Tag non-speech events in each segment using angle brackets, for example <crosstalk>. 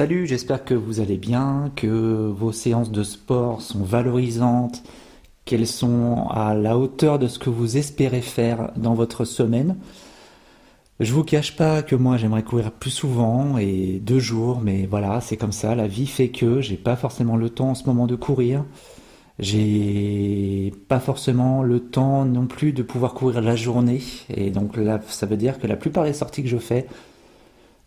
Salut, j'espère que vous allez bien, que vos séances de sport sont valorisantes, qu'elles sont à la hauteur de ce que vous espérez faire dans votre semaine. Je vous cache pas que moi j'aimerais courir plus souvent et deux jours, mais voilà, c'est comme ça, la vie fait que j'ai pas forcément le temps en ce moment de courir. J'ai pas forcément le temps non plus de pouvoir courir la journée. Et donc là, ça veut dire que la plupart des sorties que je fais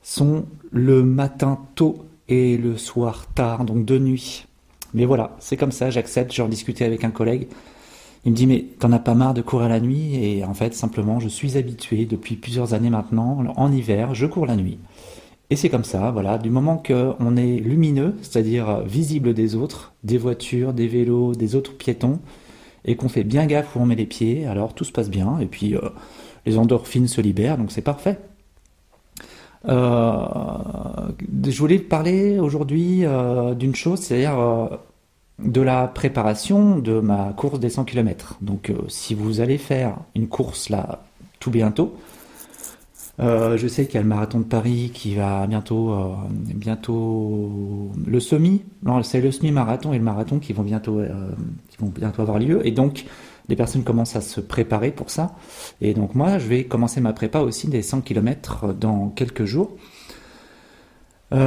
sont le matin tôt et le soir tard, donc de nuit. Mais voilà, c'est comme ça, j'accepte. J'en discutais avec un collègue. Il me dit mais t'en as pas marre de courir la nuit? Et en fait, simplement, je suis habitué depuis plusieurs années maintenant. En hiver, je cours la nuit. Et c'est comme ça, voilà, du moment qu'on est lumineux, c'est-à-dire visible des autres, des voitures, des vélos, des autres piétons, et qu'on fait bien gaffe où on met les pieds, alors tout se passe bien, et puis euh, les endorphines se libèrent, donc c'est parfait. Euh, je voulais parler aujourd'hui euh, d'une chose, c'est-à-dire de la préparation de ma course des 100 km. Donc si vous allez faire une course là tout bientôt, euh, je sais qu'il y a le marathon de Paris qui va bientôt, euh, bientôt le semi. Non, c'est le semi-marathon et le marathon qui vont bientôt, euh, qui vont bientôt avoir lieu. Et donc, les personnes commencent à se préparer pour ça. Et donc moi, je vais commencer ma prépa aussi des 100 km dans quelques jours.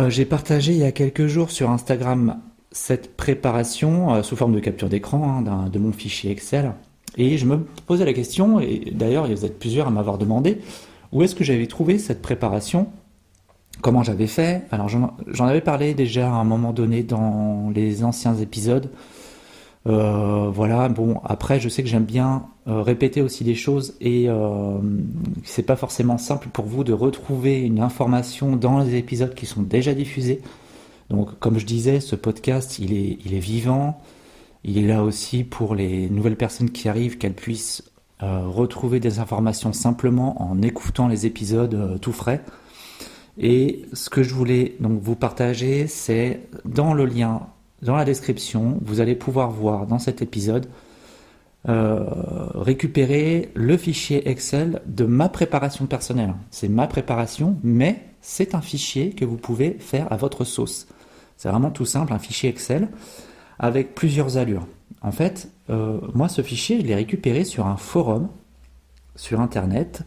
J'ai partagé il y a quelques jours sur Instagram cette préparation sous forme de capture d'écran hein, de mon fichier Excel. Et je me posais la question, et d'ailleurs, vous êtes plusieurs à m'avoir demandé, où est-ce que j'avais trouvé cette préparation? Comment j'avais fait? Alors j'en avais parlé déjà à un moment donné dans les anciens épisodes. Euh, voilà, bon, après je sais que j'aime bien euh, répéter aussi des choses et euh, c'est pas forcément simple pour vous de retrouver une information dans les épisodes qui sont déjà diffusés. Donc comme je disais, ce podcast il est, il est vivant, il est là aussi pour les nouvelles personnes qui arrivent, qu'elles puissent retrouver des informations simplement en écoutant les épisodes tout frais. Et ce que je voulais donc vous partager, c'est dans le lien, dans la description, vous allez pouvoir voir dans cet épisode euh, récupérer le fichier Excel de ma préparation personnelle. C'est ma préparation, mais c'est un fichier que vous pouvez faire à votre sauce. C'est vraiment tout simple, un fichier Excel avec plusieurs allures. En fait, euh, moi, ce fichier, je l'ai récupéré sur un forum sur Internet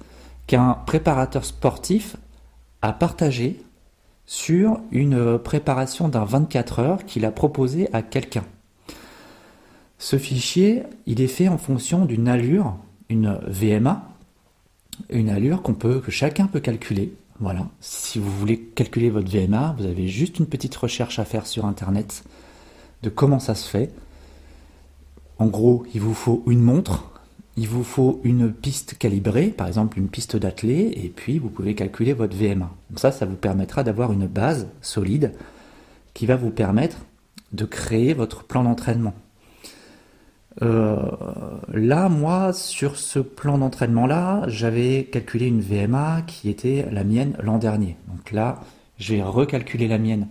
qu'un préparateur sportif a partagé sur une préparation d'un 24 heures qu'il a proposé à quelqu'un. Ce fichier, il est fait en fonction d'une allure, une VMA, une allure qu'on peut, que chacun peut calculer. Voilà. Si vous voulez calculer votre VMA, vous avez juste une petite recherche à faire sur Internet de comment ça se fait. En gros, il vous faut une montre, il vous faut une piste calibrée, par exemple une piste d'athlée, et puis vous pouvez calculer votre VMA. ça, ça vous permettra d'avoir une base solide qui va vous permettre de créer votre plan d'entraînement. Euh, là, moi, sur ce plan d'entraînement-là, j'avais calculé une VMA qui était la mienne l'an dernier. Donc là, je vais recalculer la mienne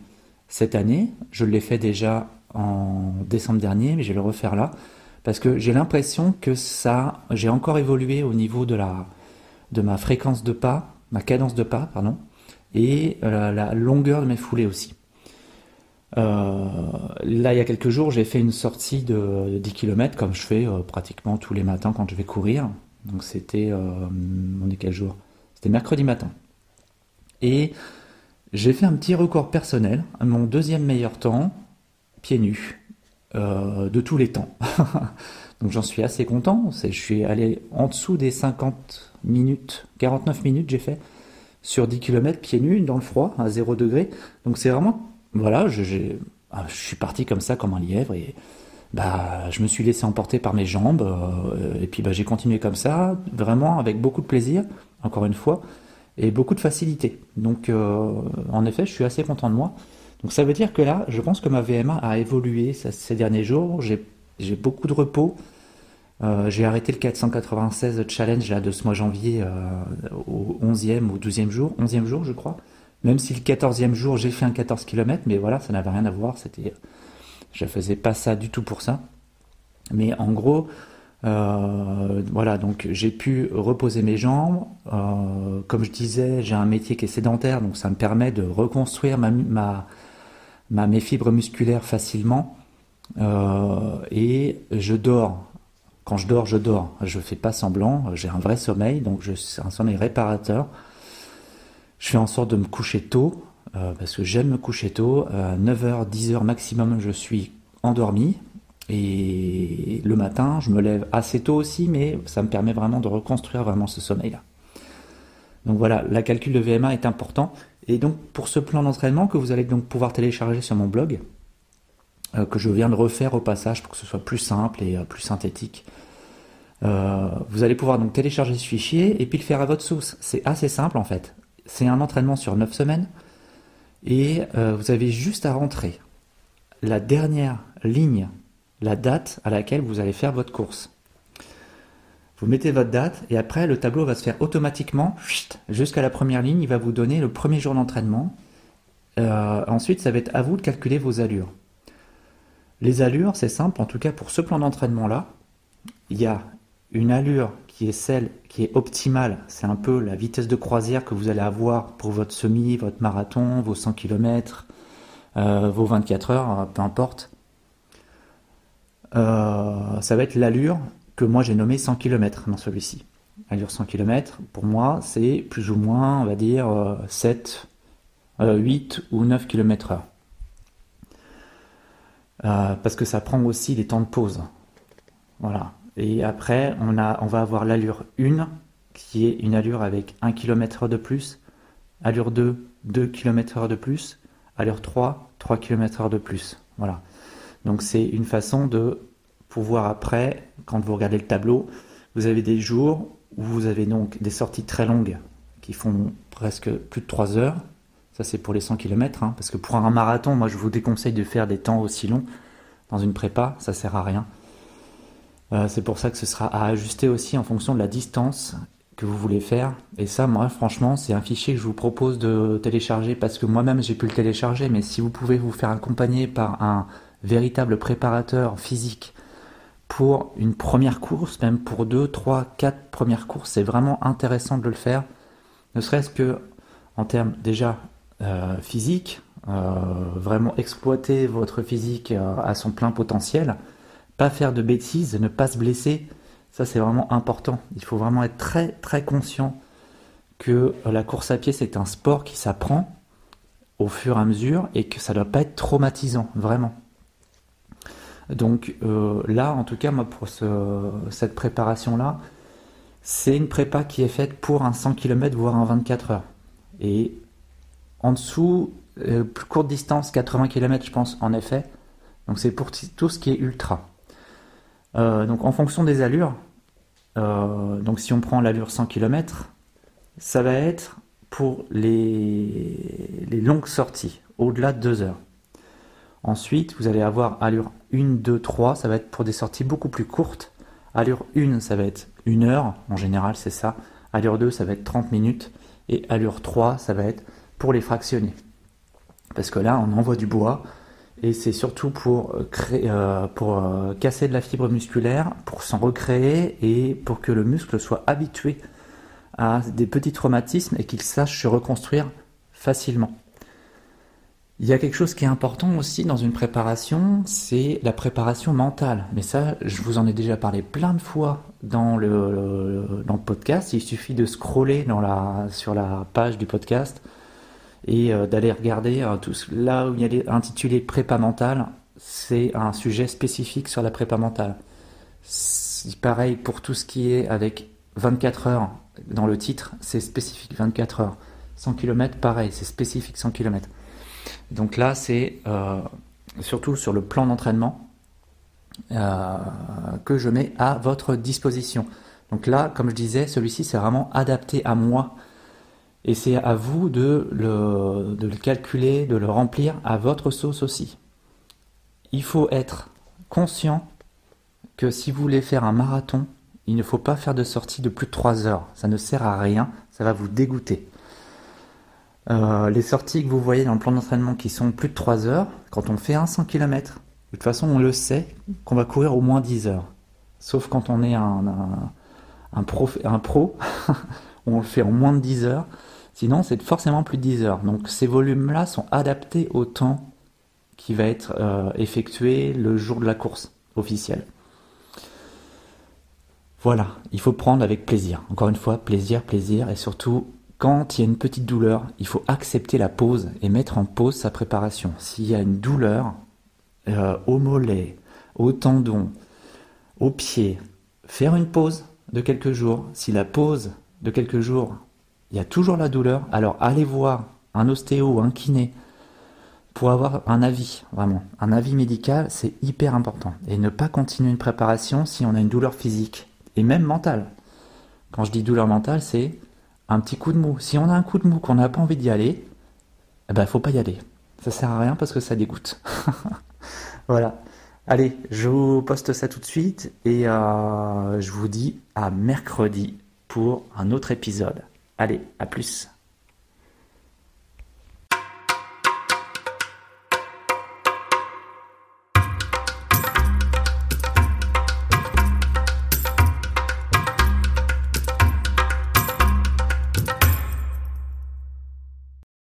cette année. Je l'ai fait déjà en décembre dernier, mais je vais le refaire là parce que j'ai l'impression que ça, j'ai encore évolué au niveau de la, de ma fréquence de pas, ma cadence de pas, pardon, et euh, la longueur de mes foulées aussi. Euh, là, il y a quelques jours, j'ai fait une sortie de 10 km comme je fais euh, pratiquement tous les matins quand je vais courir. Donc c'était, on est quel jour? C'était mercredi matin. Et j'ai fait un petit record personnel, mon deuxième meilleur temps, pieds nus. Euh, de tous les temps. <laughs> Donc j'en suis assez content. Je suis allé en dessous des 50 minutes, 49 minutes j'ai fait sur 10 km pieds nus dans le froid à 0 degré. Donc c'est vraiment, voilà, je, ah, je, suis parti comme ça comme un lièvre et bah je me suis laissé emporter par mes jambes euh, et puis bah, j'ai continué comme ça, vraiment avec beaucoup de plaisir, encore une fois, et beaucoup de facilité. Donc euh, en effet, je suis assez content de moi. Donc ça veut dire que là, je pense que ma VMA a évolué ces derniers jours. J'ai beaucoup de repos. Euh, j'ai arrêté le 496 challenge là, de ce mois janvier euh, au 11e ou 12e jour, 11e jour je crois. Même si le 14e jour j'ai fait un 14 km, mais voilà, ça n'avait rien à voir. C'était, je faisais pas ça du tout pour ça. Mais en gros, euh, voilà, donc j'ai pu reposer mes jambes. comme je disais, j'ai un métier qui est sédentaire, donc ça me permet de reconstruire ma, ma mes fibres musculaires facilement et je dors. Quand je dors, je dors. Je fais pas semblant. J'ai un vrai sommeil, donc c'est un sommeil réparateur. Je fais en sorte de me coucher tôt parce que j'aime me coucher tôt. À 9h, 10h maximum, je suis endormi. Et le matin, je me lève assez tôt aussi, mais ça me permet vraiment de reconstruire vraiment ce sommeil-là. Donc voilà, la calcul de VMA est important. Et donc pour ce plan d'entraînement que vous allez donc pouvoir télécharger sur mon blog, euh, que je viens de refaire au passage pour que ce soit plus simple et euh, plus synthétique, euh, vous allez pouvoir donc télécharger ce fichier et puis le faire à votre sauce. C'est assez simple en fait. C'est un entraînement sur 9 semaines et vous avez juste à rentrer la dernière ligne la date à laquelle vous allez faire votre course. Vous mettez votre date et après le tableau va se faire automatiquement jusqu'à la première ligne. Il va vous donner le premier jour d'entraînement. Euh, ensuite, ça va être à vous de calculer vos allures. Les allures, c'est simple, en tout cas pour ce plan d'entraînement-là, il y a une allure qui est celle qui est optimale, c'est un peu la vitesse de croisière que vous allez avoir pour votre semi, votre marathon, vos 100 km, euh, vos 24 heures, peu importe. Euh, ça va être l'allure que moi j'ai nommé 100 km dans celui-ci. Allure 100 km, pour moi, c'est plus ou moins, on va dire, 7, euh, 8 euh, ou 9 km heure. parce que ça prend aussi les temps de pause. Voilà. Et après, on, a, on va avoir l'allure 1, qui est une allure avec 1 km heure de plus. Allure 2, 2 km heure de plus. Allure 3, 3 km heure de plus. Voilà. Donc c'est une façon de pouvoir après, quand vous regardez le tableau, vous avez des jours où vous avez donc des sorties très longues qui font presque plus de 3 heures. Ça c'est pour les 100 km, hein, parce que pour un marathon, moi je vous déconseille de faire des temps aussi longs dans une prépa, ça sert à rien. Euh, c'est pour ça que ce sera à ajuster aussi en fonction de la distance que vous voulez faire. Et ça, moi, franchement, c'est un fichier que je vous propose de télécharger parce que moi-même, j'ai pu le télécharger. Mais si vous pouvez vous faire accompagner par un véritable préparateur physique pour une première course, même pour deux, trois, quatre premières courses, c'est vraiment intéressant de le faire. Ne serait-ce que en termes déjà euh, physique, euh, vraiment exploiter votre physique euh, à son plein potentiel, pas faire de bêtises, ne pas se blesser, ça c'est vraiment important. Il faut vraiment être très très conscient que la course à pied c'est un sport qui s'apprend au fur et à mesure et que ça ne doit pas être traumatisant, vraiment. Donc euh, là, en tout cas, moi, pour cette préparation-là, c'est une prépa qui est faite pour un 100 km, voire un 24 heures. Et en dessous, euh, plus courte distance, 80 km, je pense, en effet. Donc c'est pour tout ce qui est ultra. Euh, donc en fonction des allures, donc si on prend l'allure 100 km, ça va être pour les, les longues sorties, au-delà de 2 heures. Ensuite, vous allez avoir allure 1, 2, 3, ça va être pour des sorties beaucoup plus courtes. Allure 1, ça va être 1 heure, en général c'est ça. Allure 2, ça va être 30 minutes. Et allure 3, ça va être pour les fractionner. Parce que là, on envoie du bois et c'est surtout pour, euh, euh, euh, casser de la fibre musculaire, pour s'en recréer et pour que le muscle soit habitué à des petits traumatismes et qu'il sache se reconstruire facilement. Il y a quelque chose qui est important aussi dans une préparation, c'est la préparation mentale. Mais ça, je vous en ai déjà parlé plein de fois dans le, dans le podcast. Il suffit de scroller sur la page du podcast et euh, d'aller regarder euh, tout, là où il y a intitulé prépa mentale. C'est un sujet spécifique sur la prépa mentale. Pareil pour tout ce qui est avec 24 heures dans le titre, c'est spécifique 24 heures. 100 km, pareil, c'est spécifique 100 km. Donc là, c'est euh, surtout sur le plan d'entraînement euh, que je mets à votre disposition. Donc là, comme je disais, celui-ci, c'est vraiment adapté à moi. Et c'est à vous de le, de le calculer, de le remplir à votre sauce aussi. Il faut être conscient que si vous voulez faire un marathon, il ne faut pas faire de sortie de plus de 3 heures. Ça ne sert à rien, ça va vous dégoûter. Euh, les sorties que vous voyez dans le plan d'entraînement qui sont plus de 3 heures, quand on fait un 100 km, de toute façon on le sait qu'on va courir au moins 10 heures. Sauf quand on est un, pro <laughs> on le fait en moins de 10 heures. Sinon c'est forcément plus de 10 heures. Donc ces volumes-là sont adaptés au temps qui va être euh, effectué le jour de la course officielle. Voilà, il faut prendre avec plaisir. Encore une fois, plaisir, plaisir, et surtout, quand il y a une petite douleur, il faut accepter la pause et mettre en pause sa préparation. S'il y a une douleur euh, au mollet, au tendon, au pied, faire une pause de quelques jours. Si la pause de quelques jours, il y a toujours la douleur, alors allez voir un ostéo ou un kiné pour avoir un avis, vraiment. Un avis médical, c'est hyper important. Et ne pas continuer une préparation si on a une douleur physique et même mentale. Quand je dis douleur mentale, c'est un petit coup de mou. Si on a un coup de mou qu'on n'a pas envie d'y aller, eh ben faut pas y aller. Ça sert à rien parce que ça dégoûte. <laughs> voilà. Allez, je vous poste ça tout de suite et euh, je vous dis à mercredi pour un autre épisode. Allez, à plus.